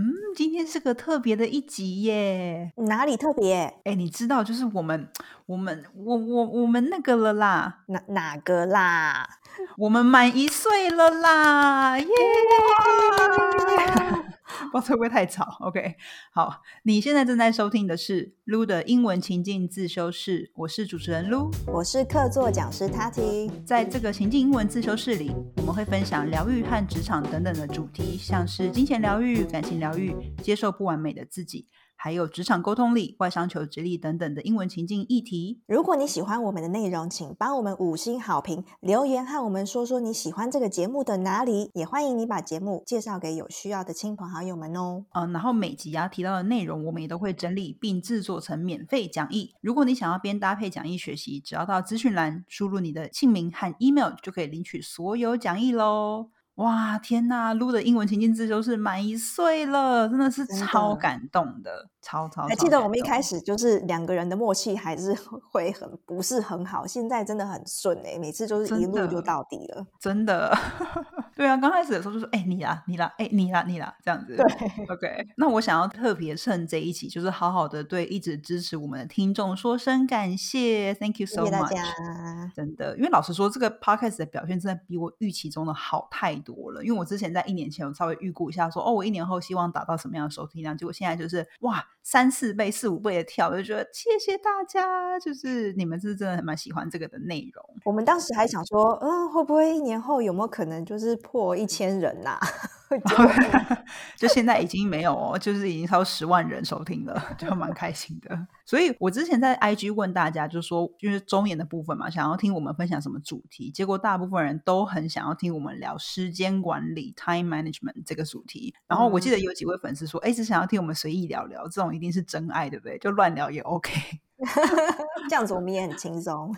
嗯，今天是个特别的一集耶！哪里特别？哎，你知道，就是我们、我们、我、我、我们那个了啦，哪哪个啦？我们满一岁了啦！耶！不知道会不会太吵？OK，好，你现在正在收听的是 Lu 的英文情境自修室，我是主持人 Lu，我是客座讲师 Tati。在这个情境英文自修室里，我们会分享疗愈和职场等等的主题，像是金钱疗愈、感情疗愈、接受不完美的自己。还有职场沟通力、外商求职力等等的英文情境议题。如果你喜欢我们的内容，请帮我们五星好评，留言和我们说说你喜欢这个节目的哪里。也欢迎你把节目介绍给有需要的亲朋好友们哦。嗯，然后每集啊提到的内容，我们也都会整理并制作成免费讲义。如果你想要边搭配讲义学习，只要到资讯栏输入你的姓名和 email，就可以领取所有讲义喽。哇，天呐！撸的英文情境字就是满一岁了，真的是超感动的，超超。还记得我们一开始就是两个人的默契还是会很不是很好，现在真的很顺哎，每次就是一路就到底了，真的。对啊，刚开始的时候就说，哎，你啦，你啦，哎，你啦，你啦，这样子。对，OK。那我想要特别趁这一期，就是好好的对一直支持我们的听众说声感谢，Thank you so much。真的，因为老实说，这个 Podcast 的表现真的比我预期中的好太多了。因为我之前在一年前我稍微预估一下，说哦，我一年后希望达到什么样的收听量，结果现在就是哇，三四倍、四五倍的跳，我就觉得谢谢大家，就是你们是真的蛮喜欢这个的内容。我们当时还想说，嗯，会不会一年后有没有可能就是破一千人呐？就现在已经没有哦，就是已经超过十万人收听了，就蛮 开心的。所以我之前在 IG 问大家，就说就是中年的部分嘛，想要听我们分享什么主题，结果大部分人都很想要听我们聊时间管理 （time management） 这个主题。然后我记得有几位粉丝说，哎，只想要听我们随意聊聊，这种一定是真爱，对不对？就乱聊也 OK。这样子我们也很轻松，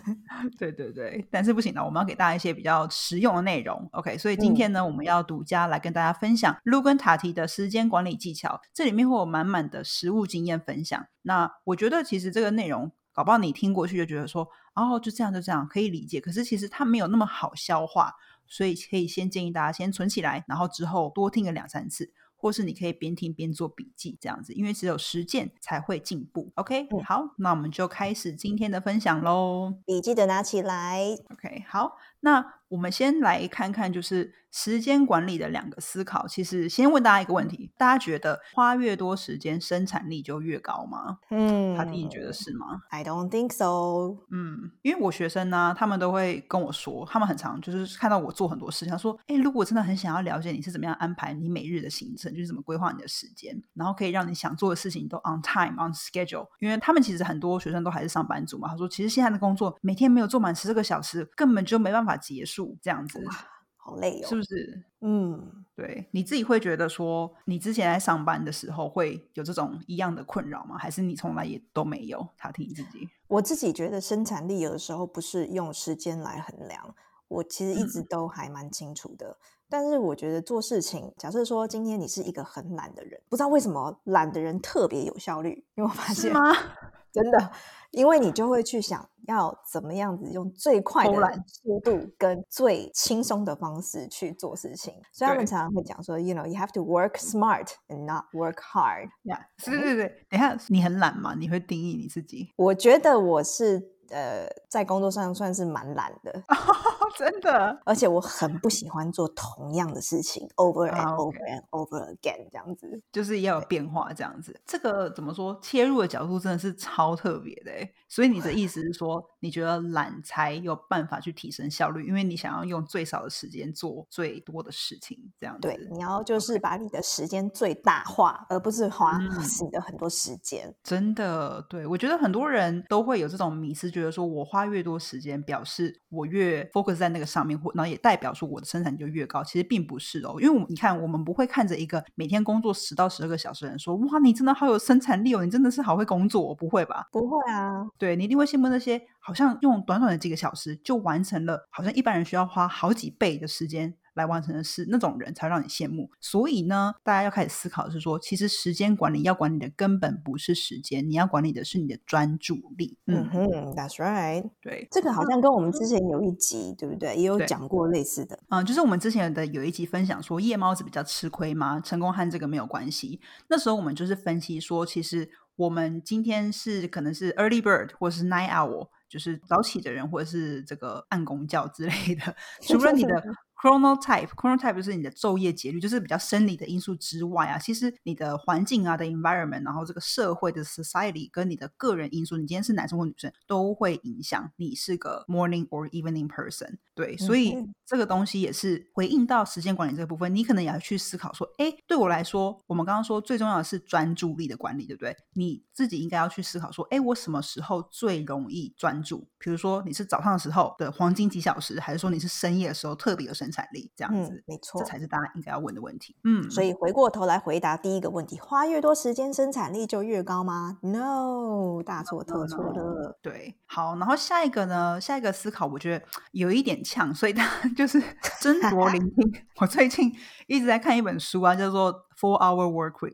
对对对，但是不行的，我们要给大家一些比较实用的内容。OK，所以今天呢，我们要独家来跟大家分享 Lu 跟塔提的时间管理技巧，这里面会有满满的实物经验分享。那我觉得其实这个内容，搞不好你听过去就觉得说，哦，就这样就这样可以理解，可是其实它没有那么好消化，所以可以先建议大家先存起来，然后之后多听个两三次。或是你可以边听边做笔记，这样子，因为只有实践才会进步。OK，好，那我们就开始今天的分享喽。笔记的拿起来。OK，好，那我们先来看看，就是。时间管理的两个思考，其实先问大家一个问题：大家觉得花越多时间，生产力就越高吗？嗯，他弟你觉得是吗？I don't think so。嗯，因为我学生呢，他们都会跟我说，他们很常就是看到我做很多事情，他说：“哎，如果真的很想要了解你是怎么样安排你每日的行程，就是怎么规划你的时间，然后可以让你想做的事情都 on time on schedule。”因为他们其实很多学生都还是上班族嘛，他说：“其实现在的工作每天没有做满十个小时，根本就没办法结束这样子。”好累哦，是不是？嗯，对，你自己会觉得说，你之前在上班的时候会有这种一样的困扰吗？还是你从来也都没有？他听你自己，我自己觉得生产力有的时候不是用时间来衡量，我其实一直都还蛮清楚的。但是我觉得做事情，假设说今天你是一个很懒的人，不知道为什么懒的人特别有效率，因为我发现吗？真的，因为你就会去想要怎么样子用最快的速度跟最轻松的方式去做事情，所以他们常常会讲说，you know you have to work smart and not work hard。呀，对对对，等下你很懒吗？你会定义你自己？我觉得我是。呃，在工作上算是蛮懒的，真的。而且我很不喜欢做同样的事情，over and over and over again 这样子，就是要有变化这样子。这个怎么说？切入的角度真的是超特别的。所以你的意思是说，你觉得懒才有办法去提升效率，因为你想要用最少的时间做最多的事情，这样子。对，你要就是把你的时间最大化，而不是花你的很多时间。真的，对我觉得很多人都会有这种迷思，觉得说我花越多时间，表示我越 focus 在那个上面，或然后也代表说我的生产就越高。其实并不是哦，因为我你看，我们不会看着一个每天工作十到十二个小时的人说，哇，你真的好有生产力哦，你真的是好会工作，不会吧？不会啊。对你一定会羡慕那些好像用短短的几个小时就完成了，好像一般人需要花好几倍的时间来完成的事，那种人才让你羡慕。所以呢，大家要开始思考的是说，其实时间管理要管理的根本不是时间，你要管理的是你的专注力。嗯哼，That's right。对，这个好像跟我们之前有一集，对不对？也有讲过类似的。嗯，就是我们之前的有一集分享说，夜猫子比较吃亏吗？成功和这个没有关系。那时候我们就是分析说，其实我们今天是可能是 early bird 或是 night owl，就是早起的人，或者是这个暗公教之类的。除了你的。Chronotype，Chronotype 就是你的昼夜节律，就是比较生理的因素之外啊，其实你的环境啊的 environment，然后这个社会的 society 跟你的个人因素，你今天是男生或女生都会影响你是个 morning or evening person。对，所以这个东西也是回应到时间管理这个部分，你可能也要去思考说，哎，对我来说，我们刚刚说最重要的是专注力的管理，对不对？你自己应该要去思考说，哎，我什么时候最容易专注？比如说你是早上的时候的黄金几小时，还是说你是深夜的时候特别有生产力？这样子，没错，这才是大家应该要问的问题。嗯，所以回过头来回答第一个问题：花越多时间，生产力就越高吗？No，大错特错了。对，好，然后下一个呢？下一个思考，我觉得有一点呛，所以大家 就是斟酌聆听。我最近一直在看一本书啊，叫做《Four Hour Work Week》。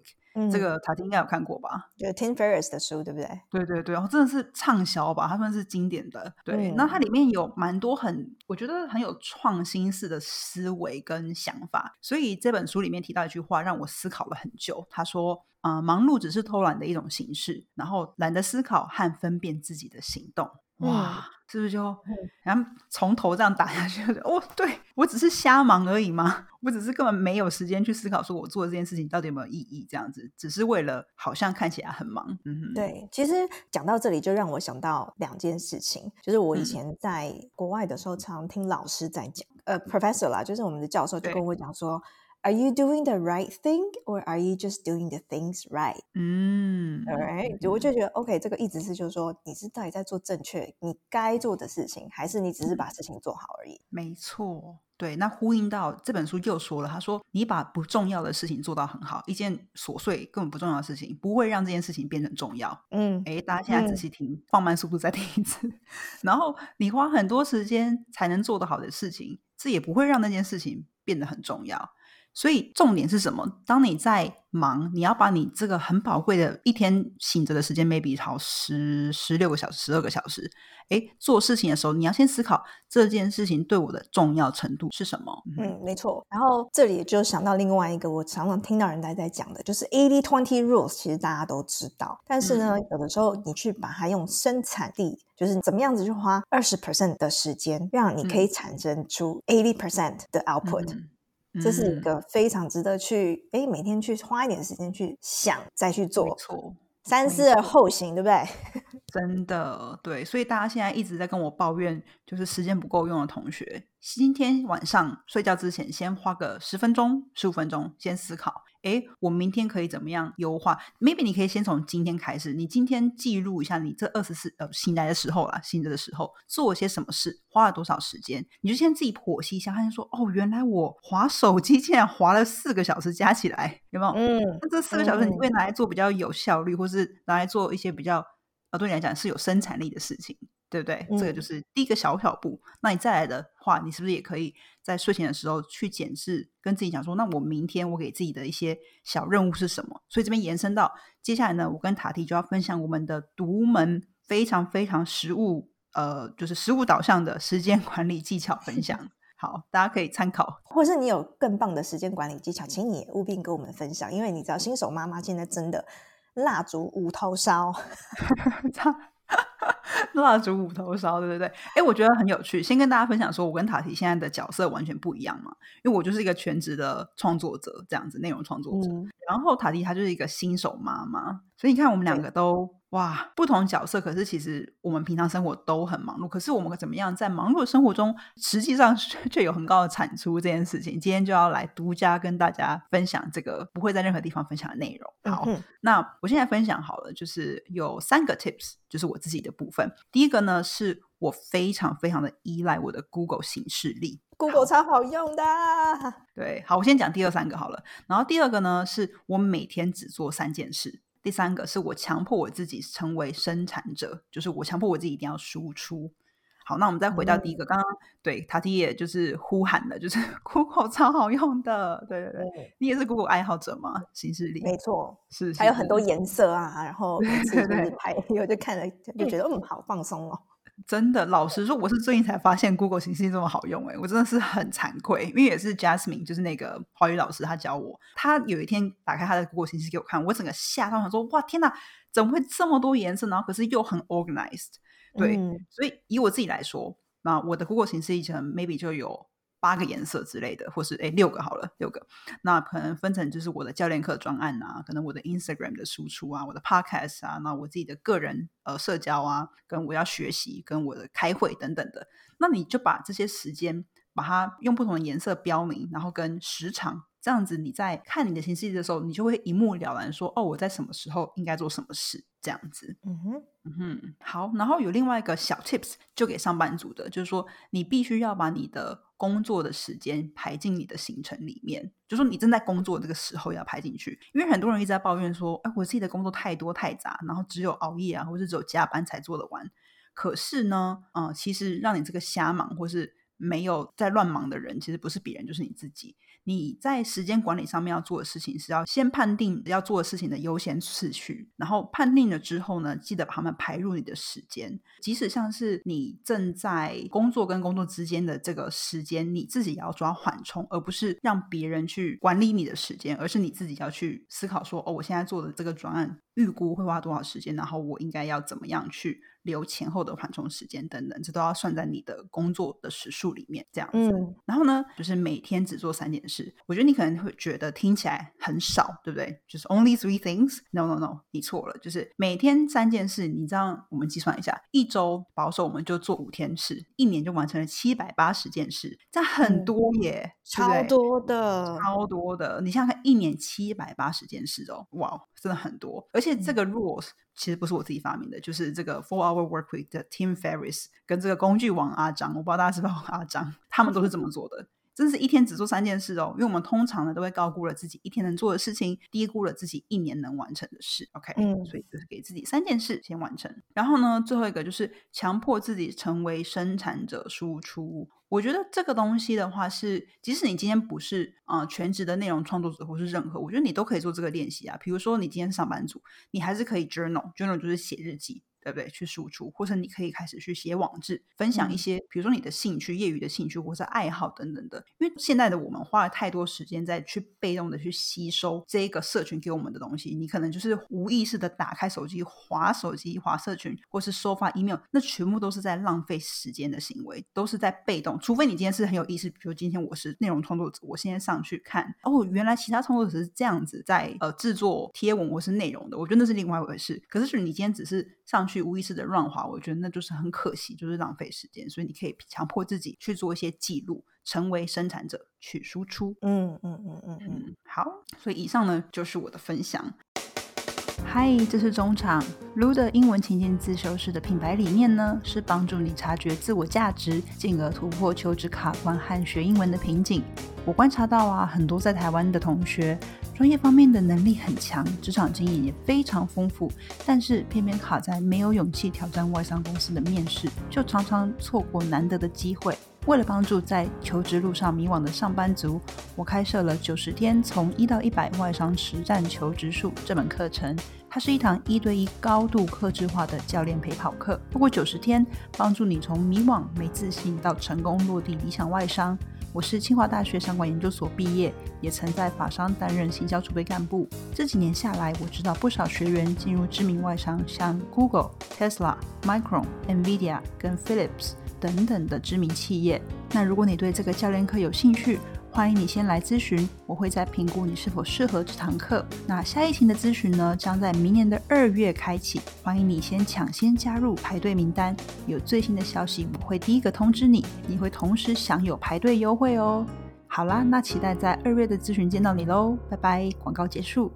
这个塔汀应该有看过吧？就 Tim Ferriss 的书，对不对？对对对，然后真的是畅销吧，他们是经典的。对，那它里面有蛮多很，我觉得很有创新式的思维跟想法。所以这本书里面提到一句话，让我思考了很久。他说：“啊，忙碌只是偷懒的一种形式，然后懒得思考和分辨自己的行动。”哇，是不是就然后从头这样打下去？哦，对我只是瞎忙而已吗？我只是根本没有时间去思考，说我做这件事情到底有没有意义？这样子只是为了好像看起来很忙。嗯，对。其实讲到这里，就让我想到两件事情，就是我以前在国外的时候，常听老师在讲，呃，professor 啦，就是我们的教授就跟我讲说。Are you doing the right thing, or are you just doing the things right? 嗯，Alright，我就觉得 OK，这个意思是就是说，你是到底在做正确你该做的事情，还是你只是把事情做好而已？没错，对。那呼应到这本书又说了，他说你把不重要的事情做到很好，一件琐碎根本不重要的事情，不会让这件事情变成重要。嗯，哎，大家现在仔细听，放慢速度再听一次。然后你花很多时间才能做得好的事情，这也不会让那件事情变得很重要。所以重点是什么？当你在忙，你要把你这个很宝贵的一天醒着的时间，maybe 好十十六个小时、十二个小时，哎，做事情的时候，你要先思考这件事情对我的重要程度是什么。嗯，没错。然后这里就想到另外一个，我常常听到人家在讲的，就是 eighty twenty rules。其实大家都知道，但是呢，有的时候你去把它用生产力，就是怎么样子去花二十 percent 的时间，让你可以产生出 eighty percent 的 output。这是一个非常值得去哎，每天去花一点时间去想，再去做，错，三思而后行，对不对？真的对，所以大家现在一直在跟我抱怨，就是时间不够用的同学，今天晚上睡觉之前，先花个十分钟、十五分钟，先思考。哎，我明天可以怎么样优化？Maybe 你可以先从今天开始，你今天记录一下你这二十四呃醒来的时候啦，醒着的时候做了些什么事，花了多少时间，你就先自己剖析一下，发现说哦，原来我划手机竟然划了四个小时，加起来有没有？嗯，那这四个小时你会拿来做比较有效率，或是拿来做一些比较呃对你来讲是有生产力的事情。对不对？这个就是第一个小小步。那你再来的话，你是不是也可以在睡前的时候去检视，跟自己讲说，那我明天我给自己的一些小任务是什么？所以这边延伸到接下来呢，我跟塔提就要分享我们的独门非常非常实物，呃，就是实物导向的时间管理技巧分享。好，大家可以参考，或是你有更棒的时间管理技巧，请你务必跟我们分享，因为你知道新手妈妈现在真的蜡烛五头烧。蜡烛五头烧，对对对？哎，我觉得很有趣。先跟大家分享说，我跟塔提现在的角色完全不一样嘛，因为我就是一个全职的创作者，这样子内容创作者。然后塔提她就是一个新手妈妈，所以你看我们两个都。哇，不同角色，可是其实我们平常生活都很忙碌。可是我们怎么样在忙碌的生活中，实际上却有很高的产出这件事情？今天就要来独家跟大家分享这个不会在任何地方分享的内容。好，那我现在分享好了，就是有三个 tips，就是我自己的部分。第一个呢，是我非常非常的依赖我的 Google 形式力，Google 超好用的。对，好，我先讲第二三个好了。然后第二个呢，是我每天只做三件事。第三个是我强迫我自己成为生产者，就是我强迫我自己一定要输出。好，那我们再回到第一个，刚刚对塔蒂也就是呼喊的，就是 Google 超好用的，对对对，你也是 Google 爱好者吗？形式力没错，是还有很多颜色啊，然后对对拍，有就看了就觉得嗯，好放松哦。真的，老实说，我是最近才发现 Google 形式这么好用，哎，我真的是很惭愧，因为也是 Jasmine，就是那个华语老师，他教我，他有一天打开他的 Google 形式给我看，我整个吓到，想说哇，天哪，怎么会这么多颜色？然后可是又很 organized，对，所以以我自己来说，那我的 Google 形式以前 maybe 就有。八个颜色之类的，或是哎六个好了，六个。那可能分成就是我的教练课专案啊，可能我的 Instagram 的输出啊，我的 Podcast 啊，那我自己的个人呃社交啊，跟我要学习，跟我的开会等等的。那你就把这些时间，把它用不同的颜色标明，然后跟时长。这样子，你在看你的行事历的时候，你就会一目了然，说哦，我在什么时候应该做什么事，这样子。嗯哼，嗯哼，好。然后有另外一个小 tips，就给上班族的，就是说你必须要把你的工作的时间排进你的行程里面，就说你正在工作这个时候要排进去。因为很多人一直在抱怨说，哎，我自己的工作太多太杂，然后只有熬夜啊，或者只有加班才做得完。可是呢，嗯，其实让你这个瞎忙或是没有在乱忙的人，其实不是别人，就是你自己。你在时间管理上面要做的事情是要先判定要做的事情的优先次序，然后判定了之后呢，记得把它们排入你的时间。即使像是你正在工作跟工作之间的这个时间，你自己也要抓缓冲，而不是让别人去管理你的时间，而是你自己要去思考说：哦，我现在做的这个专案预估会花多少时间，然后我应该要怎么样去。留前后的缓冲时间等等，这都要算在你的工作的时数里面。这样子，然后呢，就是每天只做三件事。我觉得你可能会觉得听起来很少，对不对？就是 only three things？No No No，你错了。就是每天三件事。你这样，我们计算一下，一周保守我们就做五天事，一年就完成了七百八十件事，这很多耶，超多的，超多的。你想想看，一年七百八十件事哦，哇，真的很多。而且这个 rules。其实不是我自己发明的，就是这个 Four Hour Work Week 的 Tim Ferris 跟这个工具王阿张，我不知道大家知不知道阿张，他们都是这么做的。真是一天只做三件事哦，因为我们通常呢都会高估了自己一天能做的事情，低估了自己一年能完成的事。OK，嗯，所以就是给自己三件事先完成。然后呢，最后一个就是强迫自己成为生产者输出。我觉得这个东西的话是，即使你今天不是啊全职的内容创作者或是任何，我觉得你都可以做这个练习啊。比如说你今天上班族，你还是可以 journal，journal 就是写日记。对不对？去输出，或者你可以开始去写网志，分享一些，比如说你的兴趣、业余的兴趣，或者爱好等等的。因为现在的我们花了太多时间在去被动的去吸收这一个社群给我们的东西，你可能就是无意识的打开手机、划手机、划社群，或是收发 email，那全部都是在浪费时间的行为，都是在被动。除非你今天是很有意识，比如今天我是内容创作者，我现在上去看，哦，原来其他创作者是这样子在呃制作贴文或是内容的，我觉得那是另外一回事。可是，是你今天只是。上去无意识的乱滑，我觉得那就是很可惜，就是浪费时间。所以你可以强迫自己去做一些记录，成为生产者去输出。嗯嗯嗯嗯嗯，好。所以以上呢就是我的分享。嗨，这是中场。Lu 的英文情境自修室的品牌理念呢，是帮助你察觉自我价值，进而突破求职卡关和学英文的瓶颈。我观察到啊，很多在台湾的同学。专业方面的能力很强，职场经验也非常丰富，但是偏偏卡在没有勇气挑战外商公司的面试，就常常错过难得的机会。为了帮助在求职路上迷惘的上班族，我开设了九十天从一到一百外商实战求职术这门课程。它是一堂一对一高度克制化的教练陪跑课，通过九十天，帮助你从迷惘、没自信到成功落地理想外商。我是清华大学商管研究所毕业，也曾在法商担任行销储备干部。这几年下来，我知道不少学员进入知名外商，像 Google、Tesla、Micron、Nvidia 跟 Philips 等等的知名企业。那如果你对这个教练课有兴趣，欢迎你先来咨询，我会再评估你是否适合这堂课。那下一期的咨询呢，将在明年的二月开启，欢迎你先抢先加入排队名单。有最新的消息，我会第一个通知你，你会同时享有排队优惠哦。好啦，那期待在二月的咨询见到你喽，拜拜。广告结束。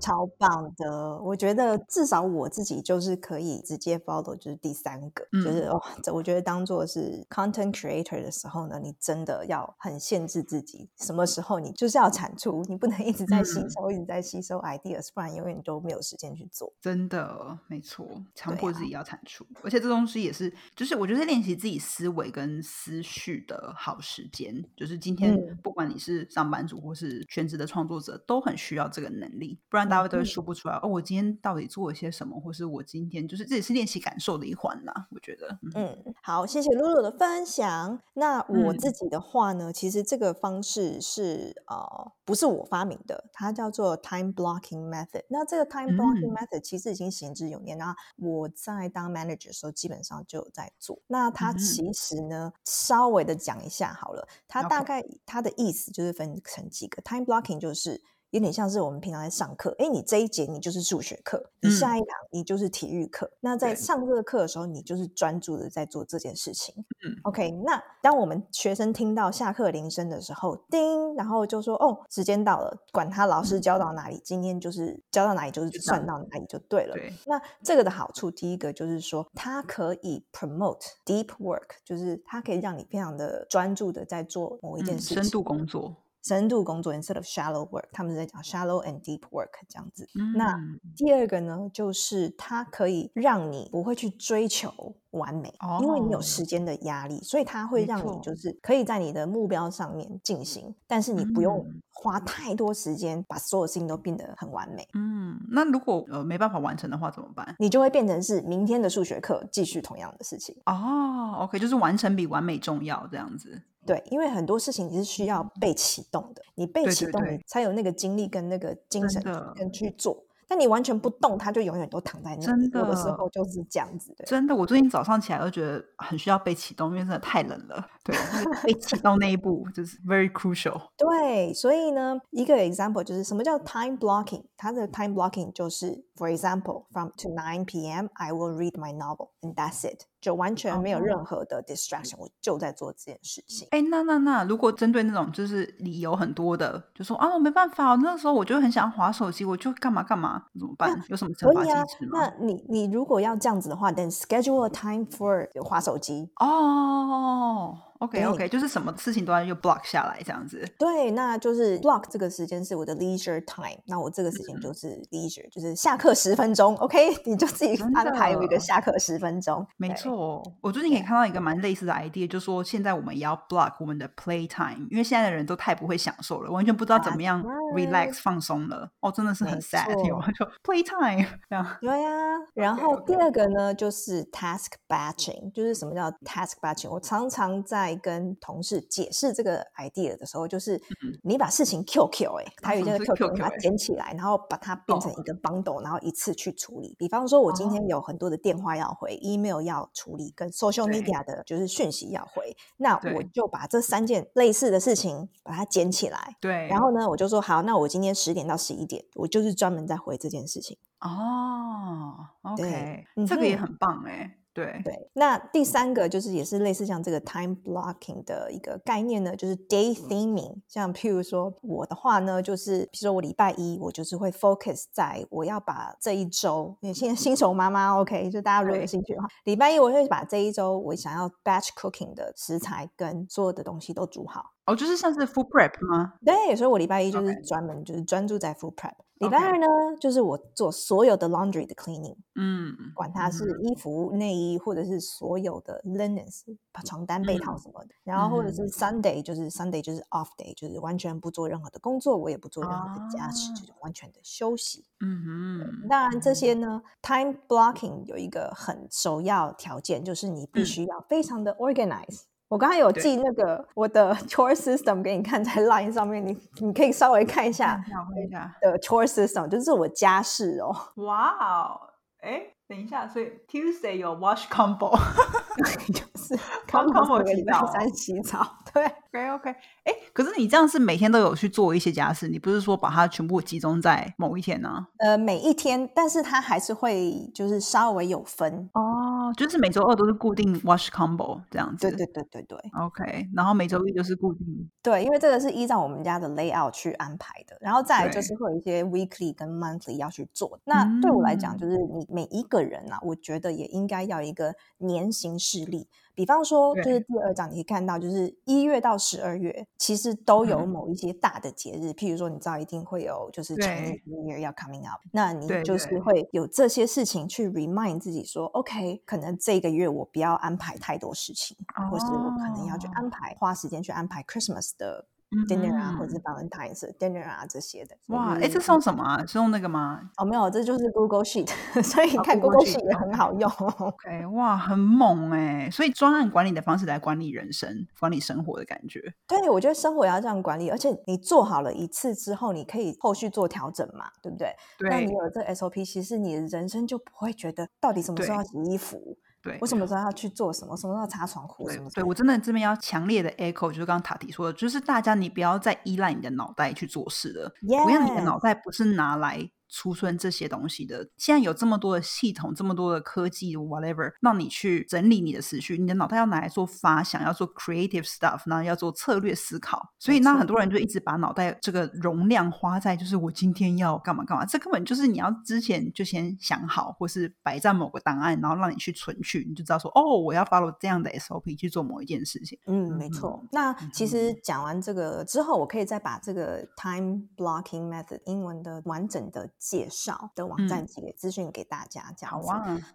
超棒的，我觉得至少我自己就是可以直接 follow，就是第三个，就是哦，这我觉得当做是 content creator 的时候呢，你真的要很限制自己，什么时候你就是要产出，你不能一直在吸收，一直在吸收 ideas，不然永远都没有时间去做。真的，没错，强迫自己要产出，而且这东西也是，就是我觉得练习自己思维跟思绪的好时间，就是今天不管你是上班族或是全职的创作者，都很需要这个能力，不然。大家都会说不出来哦，我今天到底做了些什么，或是我今天就是这也是练习感受的一环啦。我觉得，嗯，好，谢谢露露的分享。那我自己的话呢，其实这个方式是呃，不是我发明的，它叫做 time blocking method。那这个 time blocking method 其实已经行之有年那我在当 manager 的时候，基本上就有在做。那它其实呢，稍微的讲一下好了，它大概它的意思就是分成几个 time blocking，就是。有点像是我们平常在上课，哎，你这一节你就是数学课，你下一堂你就是体育课。那在上这个课的时候，你就是专注的在做这件事情。嗯，OK。那当我们学生听到下课铃声的时候，叮，然后就说哦，时间到了，管他老师教到哪里，今天就是教到哪里就是算到哪里就对了。那这个的好处，第一个就是说，它可以 promote deep work，就是它可以让你非常的专注的在做某一件事情，深度工作。深度工作，instead of shallow work，他们在讲 shallow and deep work 这样子。那第二个呢，就是它可以让你不会去追求完美，因为你有时间的压力，所以它会让你就是可以在你的目标上面进行，但是你不用花太多时间把所有事情都变得很完美。嗯，那如果呃没办法完成的话怎么办？你就会变成是明天的数学课继续同样的事情。哦，OK，就是完成比完美重要这样子。对，因为很多事情你是需要被启动的，你被启动，你才有那个精力跟那个精神跟去做。但你完全不动，它就永远都躺在那。真的，有的时候就是这样子的。真的，我最近早上起来都觉得很需要被启动，因为真的太冷了。对，被启动那一步就是 very crucial。对，所以呢，一个 example 就是什么叫 time blocking？它的 time blocking 就是 for example from to nine p.m. I will read my novel and that's it。就完全没有任何的 distraction，我就在做这件事情。哎，那那那，如果针对那种就是理由很多的，就说啊，我没办法，那个时候我就很想划手机，我就干嘛干嘛，怎么办？有什么惩罚机制吗？那你你如果要这样子的话，then schedule a time for 划手机。哦。OK OK，就是什么事情都要用 block 下来这样子。对，那就是 block 这个时间是我的 leisure time，那我这个时间就是 leisure，就是下课十分钟。OK，你就自己安排有一个下课十分钟。没错，我最近也看到一个蛮类似的 idea，就说现在我们也要 block 我们的 play time，因为现在的人都太不会享受了，完全不知道怎么样 relax 放松了。哦，真的是很 sad，就 play time 这样。对呀，然后第二个呢，就是 task batching，就是什么叫 task batching？我常常在跟同事解释这个 idea 的时候，就是你把事情 QQ 哎，它有一个 QQ，把它捡起来，然后把它变成一个 bundle，然后一次去处理。比方说，我今天有很多的电话要回，email 要处理，跟 social media 的就是讯息要回，那我就把这三件类似的事情把它捡起来。对，然后呢，我就说好，那我今天十点到十一点，我就是专门在回这件事情。哦，OK，这个也很棒哎。对对，那第三个就是也是类似像这个 time blocking 的一个概念呢，就是 day theming。像譬如说我的话呢，就是比如说我礼拜一我就是会 focus 在我要把这一周，因为现在新手妈妈 OK，就大家如果有兴趣的话，礼拜一我会把这一周我想要 batch cooking 的食材跟所有的东西都煮好。哦，就是像是 food prep 吗？对，所以我礼拜一就是专门就是专注在 food prep。礼拜二呢，就是我做所有的 laundry 的 cleaning，嗯，管它是衣服、内衣，或者是所有的 linens，床单、被套什么的。然后或者是 Sunday，就是 Sunday 就是 off day，就是完全不做任何的工作，我也不做任何的家事，就是完全的休息。嗯哼。当然这些呢，time blocking 有一个很首要条件，就是你必须要非常的 organize。我刚才有记那个我的 chore system 给你看在 line 上面，你你可以稍微看一下，看一下的 chore system，就是我家事哦。哇哦，哎，等一下，所以 Tuesday 有 wash combo，就是 combo 洗澡三洗澡。对，OK OK，哎，可是你这样是每天都有去做一些家事，你不是说把它全部集中在某一天呢？呃，每一天，但是它还是会就是稍微有分哦，哦，就是每周二都是固定 wash combo 这样子。对对对对对。OK，然后每周一就是固定。对，因为这个是依照我们家的 layout 去安排的，然后再来就是会有一些 weekly 跟 monthly 要去做。那对我来讲，嗯就是你每一个人啊，我觉得也应该要一个年行事历。比方说，就是第二章你可以看到，就是一月到十二月，其实都有嗯。某一些大的节日，譬如说，你知道一定会有就是对 Chinese New Year 要 coming up，那你就是会有这些事情去 remind 自己说，OK，可能这个月我不要安排太多事情，或是我可能要去哦。安排花时间去安排 Christmas 的 dinner 啊，或者是嗯 Valentine's 的 dinner 啊这些的。哇，哎，就是这送什么啊？是用那个吗哦，没有，这就是 Google Sheet，所以看 Google Sheet，Sheet 也很好用。？OK，哇，很猛哎！所以专案管理的方式来管理人生、管理生活的感觉。对，我觉得生活也要这样管理，而且你做好了一次之后，你可以后续做调整嘛，对不对？那你有了这 SOP，其实你的人生就不会觉得到底什么时候要洗衣服，对我什么时候要去做什么，什么时候要擦床户，对什么，对我真的这边要强烈的 echo，就是刚刚塔提说的，就是大家你不要再依赖你的脑袋去做事了。我要你的脑袋不是拿来储存这些东西的。现在有这么多的系统，这么多的科技，whatever，让你去整理你的思绪。你的脑袋要拿来做发想，要做 creative stuff，然后要做策略思考。所以那很多人就一直把脑袋这个容量花在就是我今天要干嘛干嘛，这根本就是你要之前就先想好，或是摆在某个档案，然后让你去存去，你就知道说哦，我要 follow 这样的 SOP 去做某一件事情。嗯，没错。那其实讲完这个之后，我可以再把这个 time blocking method 英文的完整的介绍的网站给资讯给大家，这样子。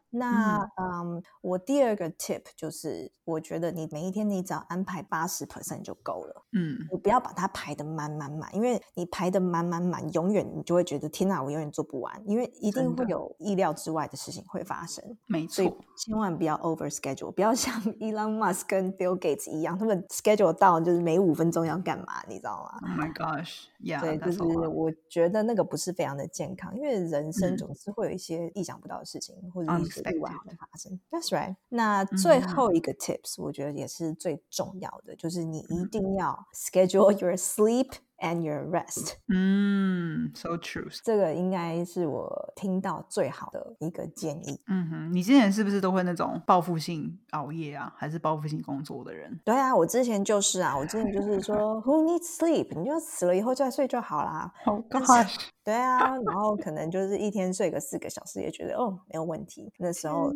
那嗯我第二个 tip 就是，我觉得你每一天你只要安排八十 percent 就够了。嗯，你不要把它排的满满满，因为你排的满满满，永远你就会觉得天哪，我永远做不完，因为一定会有意料之外的事情会发生。没所以错。千万不要 over schedule，不要像 Elon Musk 跟 Bill Gates 一样，他们 schedule 到就是每五分钟要干嘛，你知道吗？Oh my gosh! Yeah, 对，就是我觉得那个不是非常的健康，因为人生嗯总是会有一些意想不到的事情，或者一些意外会发生。That's right。那最嗯后一个 tips，我觉得也是最重要的，就是你一定要 schedule your sleep and your rest。嗯，so true. 这个应该是我听到最好的一个建议。嗯哼，你之前是不是都会那种报复性熬夜啊，还是报复性工作的人？对啊，我之前就是啊，我之前就是说，Who needs sleep？你就死了以后再睡就好啦。Oh 但是 gosh！对啊，然后可能就是一天睡个四个小时，也觉得哦没有问题。那时候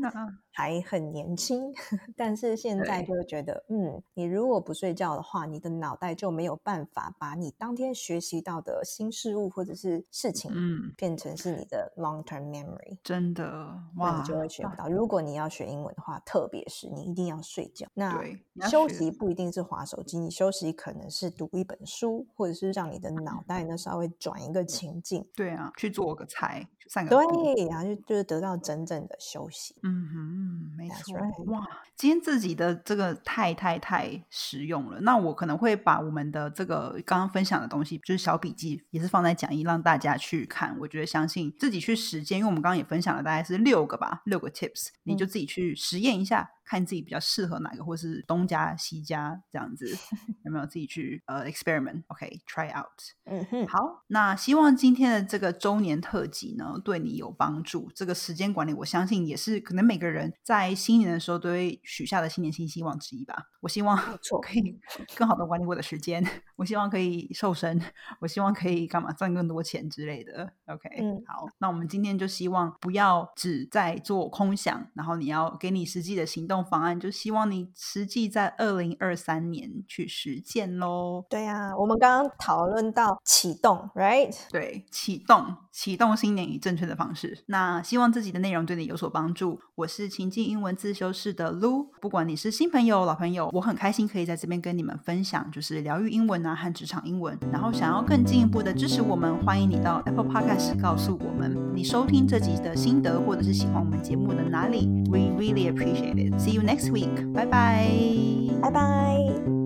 还很年轻，但是现在就会觉得，嗯，你如果不睡觉的话，你的脑袋就没有办法把你当天学习到的新事物或者是事情，嗯，变成是你的 long term memory。真的那哇，你就会学不到。如果你要学英文的话，特别是你一定要睡觉。那休息不一定是划手机，你休息可能是读一本书，或者是让你的脑袋呢稍微转一个情境，对啊，去做个菜，去散个步。对，然后就就是得到真正的休息。嗯哼，没错。哇，今天自己的这个太太太实用了。那我可能会把我们的这个刚刚分享的东西，就是小笔记，也是放在讲义让大家去看。我觉得相信自己去实践，因为我们刚刚也分享了大概是六个吧，六个 tips，你就自己去实验一下。看自己比较适合哪个，或是东家西家这样子，有没有自己去呃 experiment？OK，try、out。嗯哼，好，那希望今天的这个周年特辑呢，对你有帮助。这个时间管理，我相信也是可能每个人在新年的时候都会许下的新年新希望之一吧。我希望没错可以更好的管理我的时间，我希望可以瘦身，我希望可以干嘛赚更多钱之类的。OK，、嗯好，那我们今天就希望不要只在做空想，然后你要给你实际的行动方案，就希望你实际在二零二三年去实践喽。对呀、我们刚刚讨论到启动，right？对，启动启动新年以正确的方式。那希望自己的内容对你有所帮助。我是情境英文自修室的 Lu，不管你是新朋友、老朋友，我很开心可以在这边跟你们分享，就是疗愈英文啊和职场英文。然后想要更进一步的支持我们，欢迎你到 Apple Podcast 告诉我们你收听这集的心得，或者是喜欢我们节目的哪里。We really appreciate it. See you next week. 拜拜。拜拜。